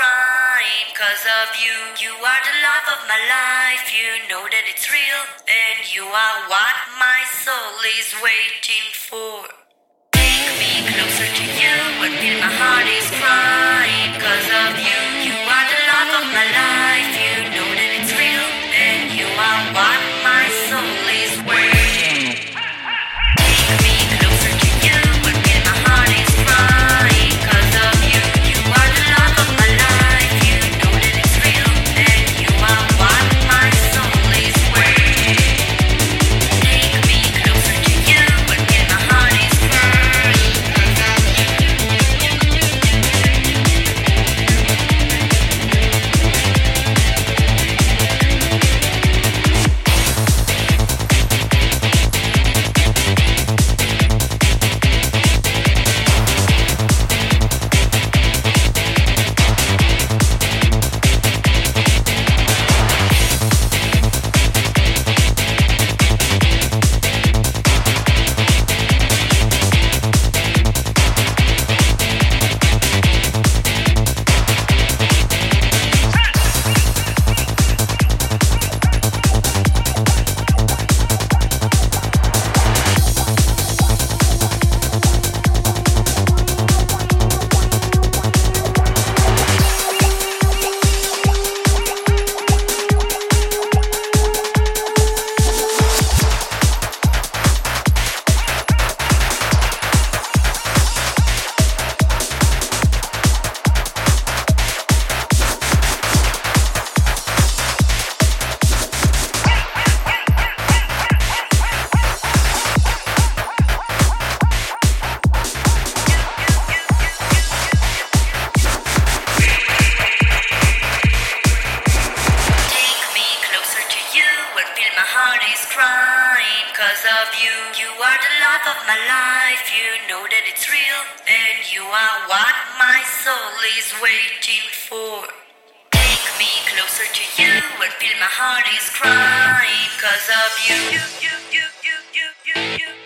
crying cause of you. You are the love of my life, you know that it's real. And you are what my soul is waiting for. Take me closer to you until my heart is crying cause of you. You are the love of my life, you. You are the love of my life. You know that it's real, and you are what my soul is waiting for. Take me closer to you and feel my heart is crying because of you. you, you, you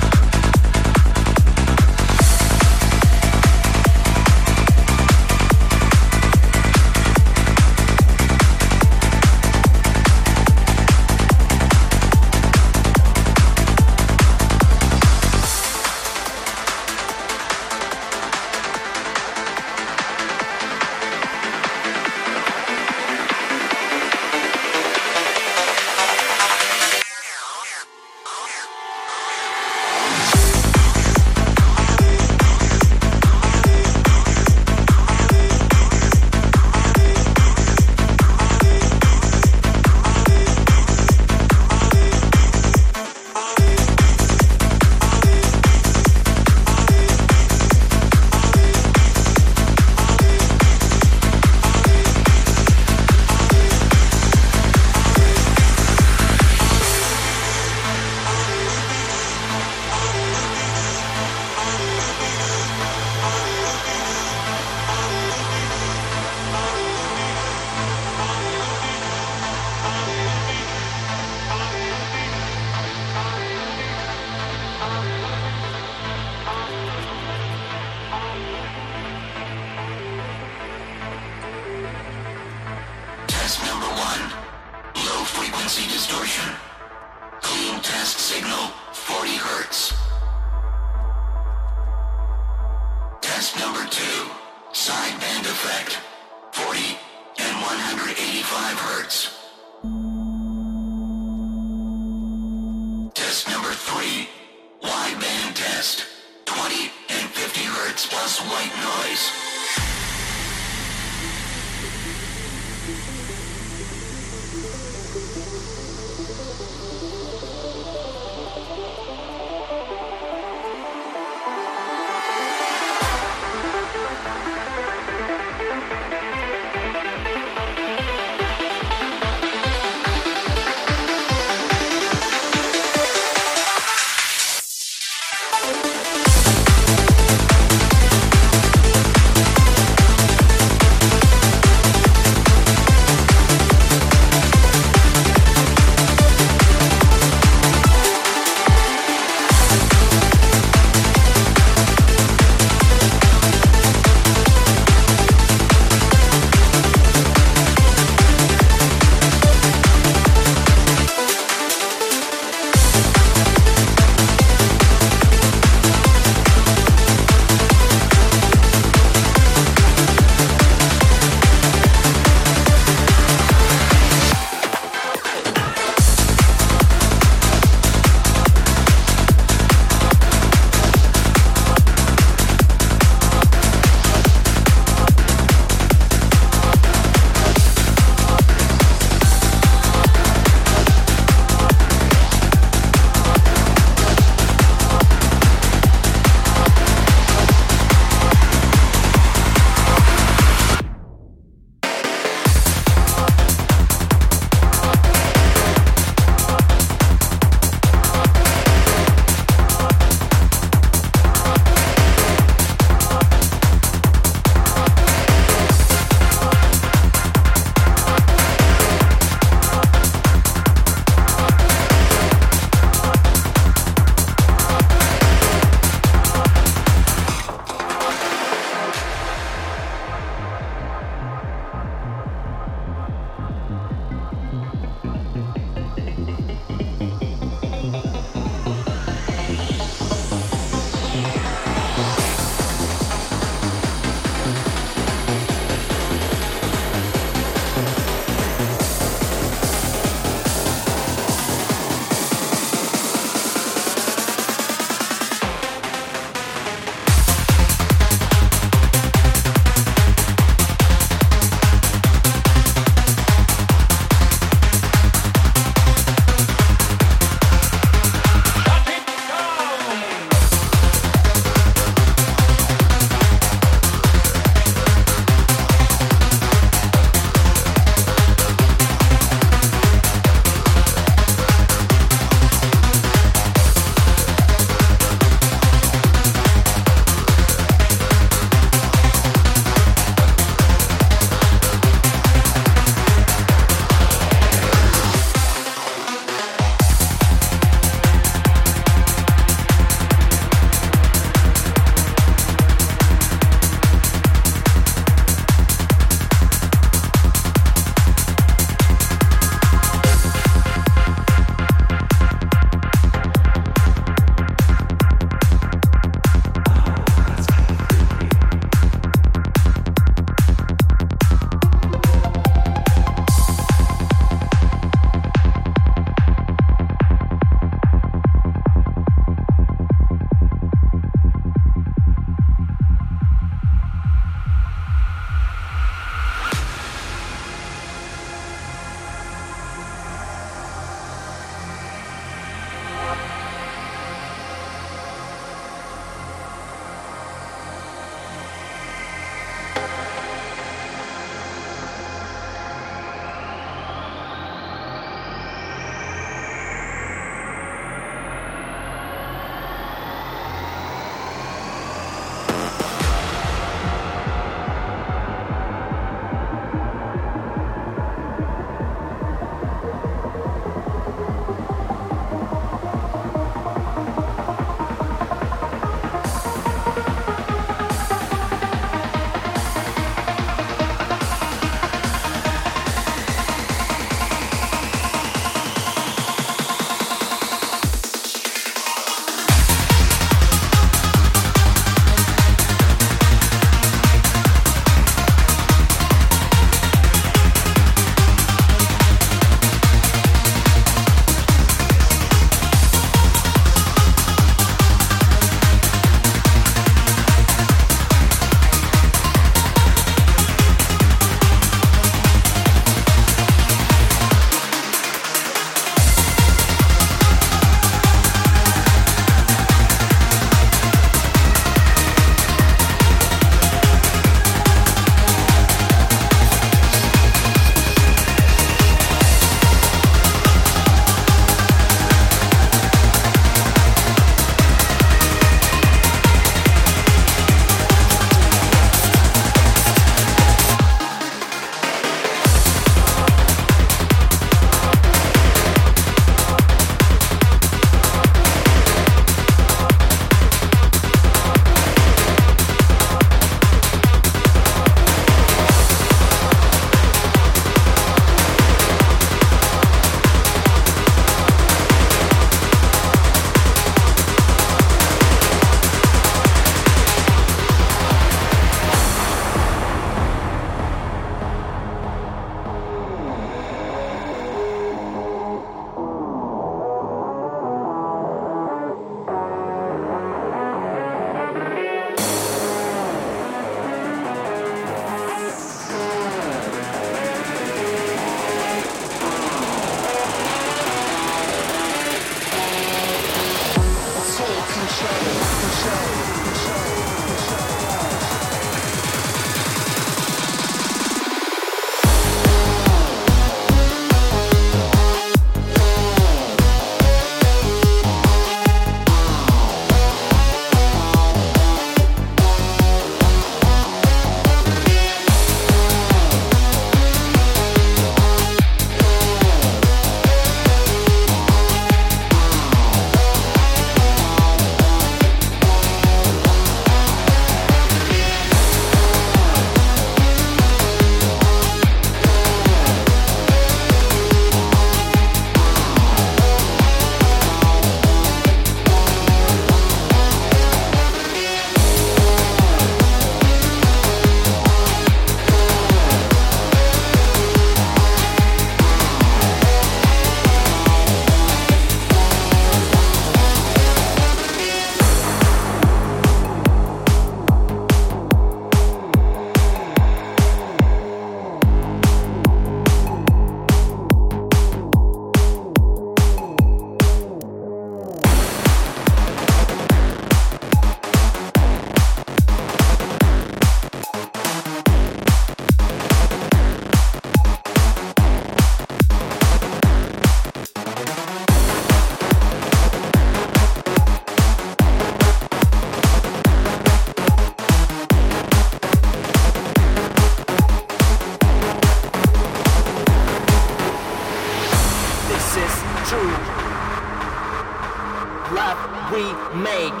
make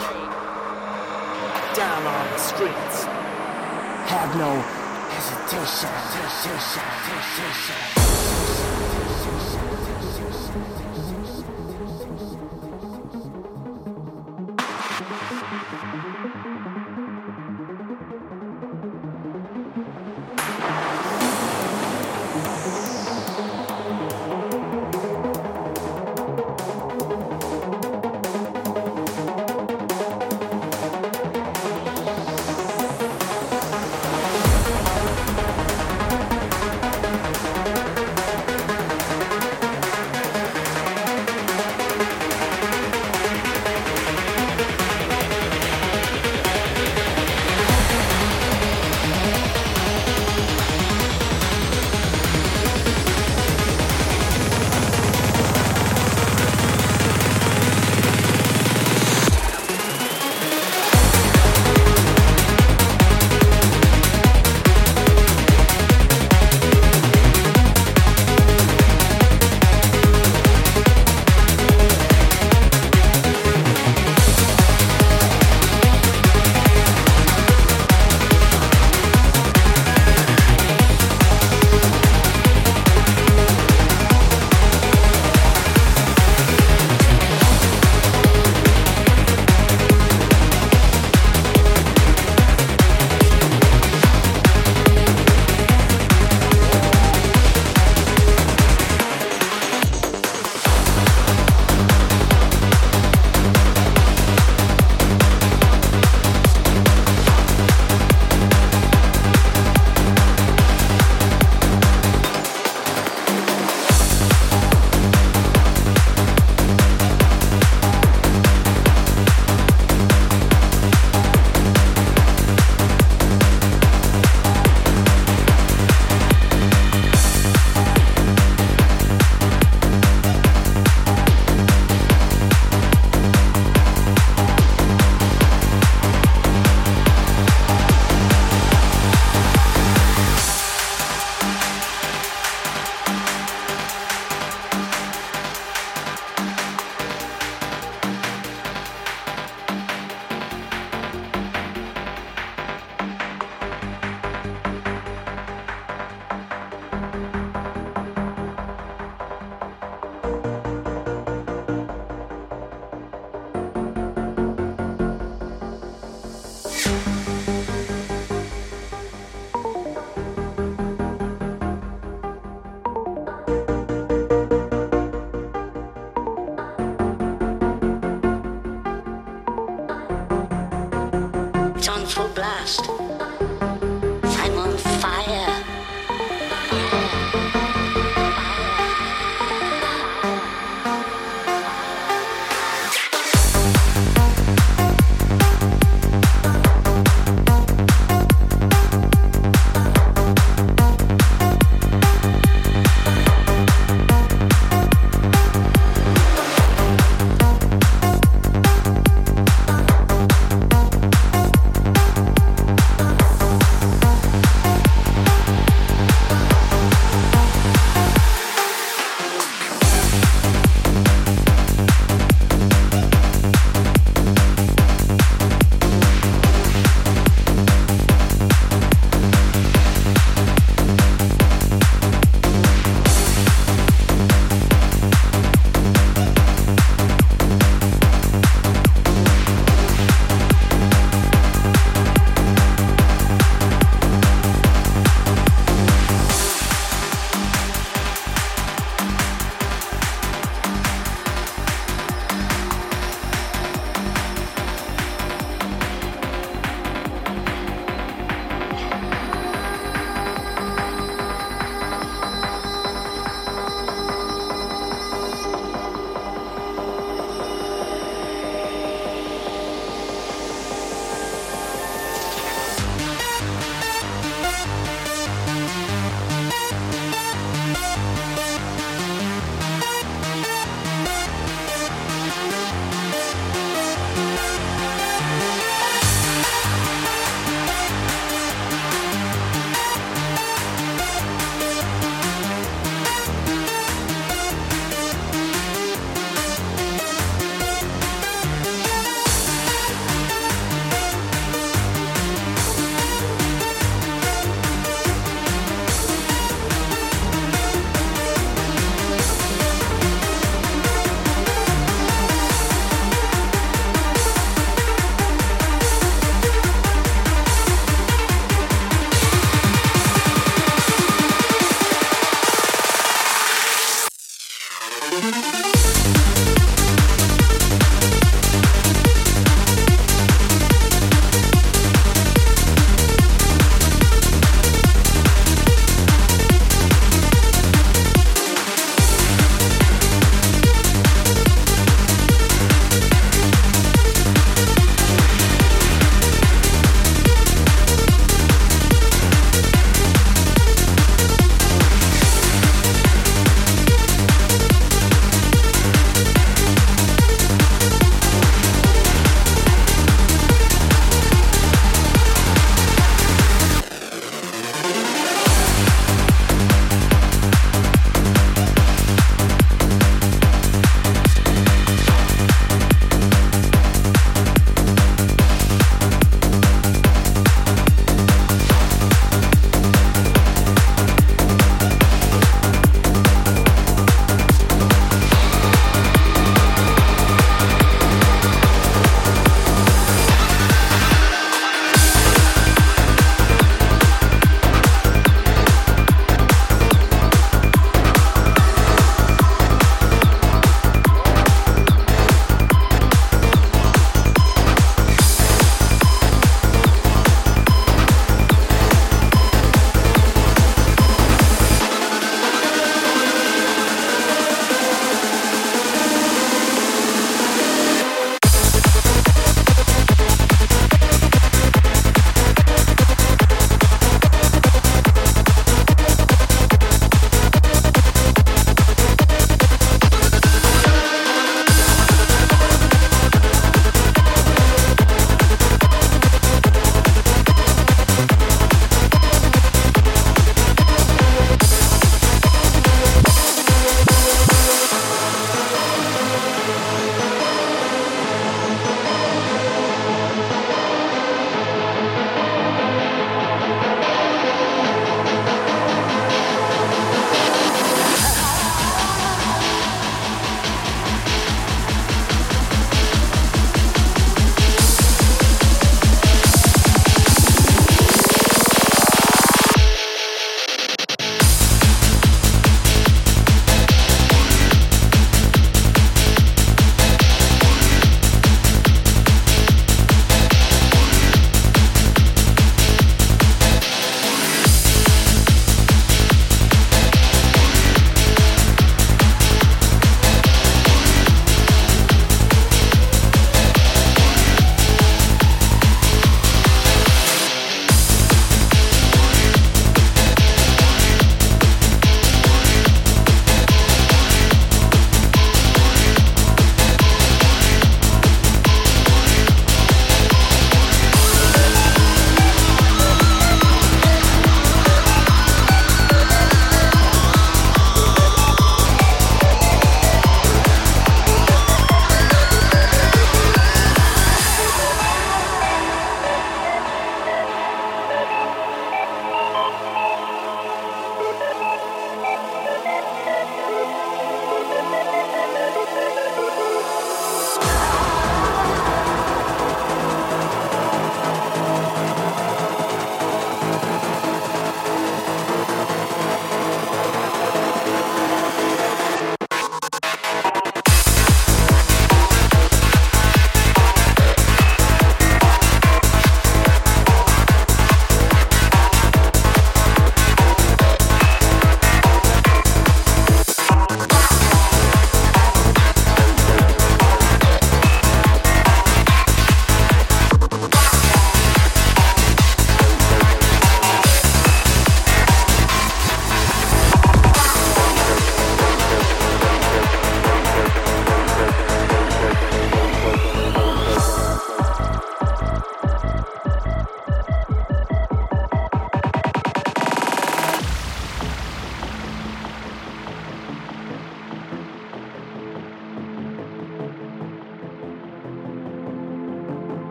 down on the streets. Have no hesitation. hesitation, hesitation.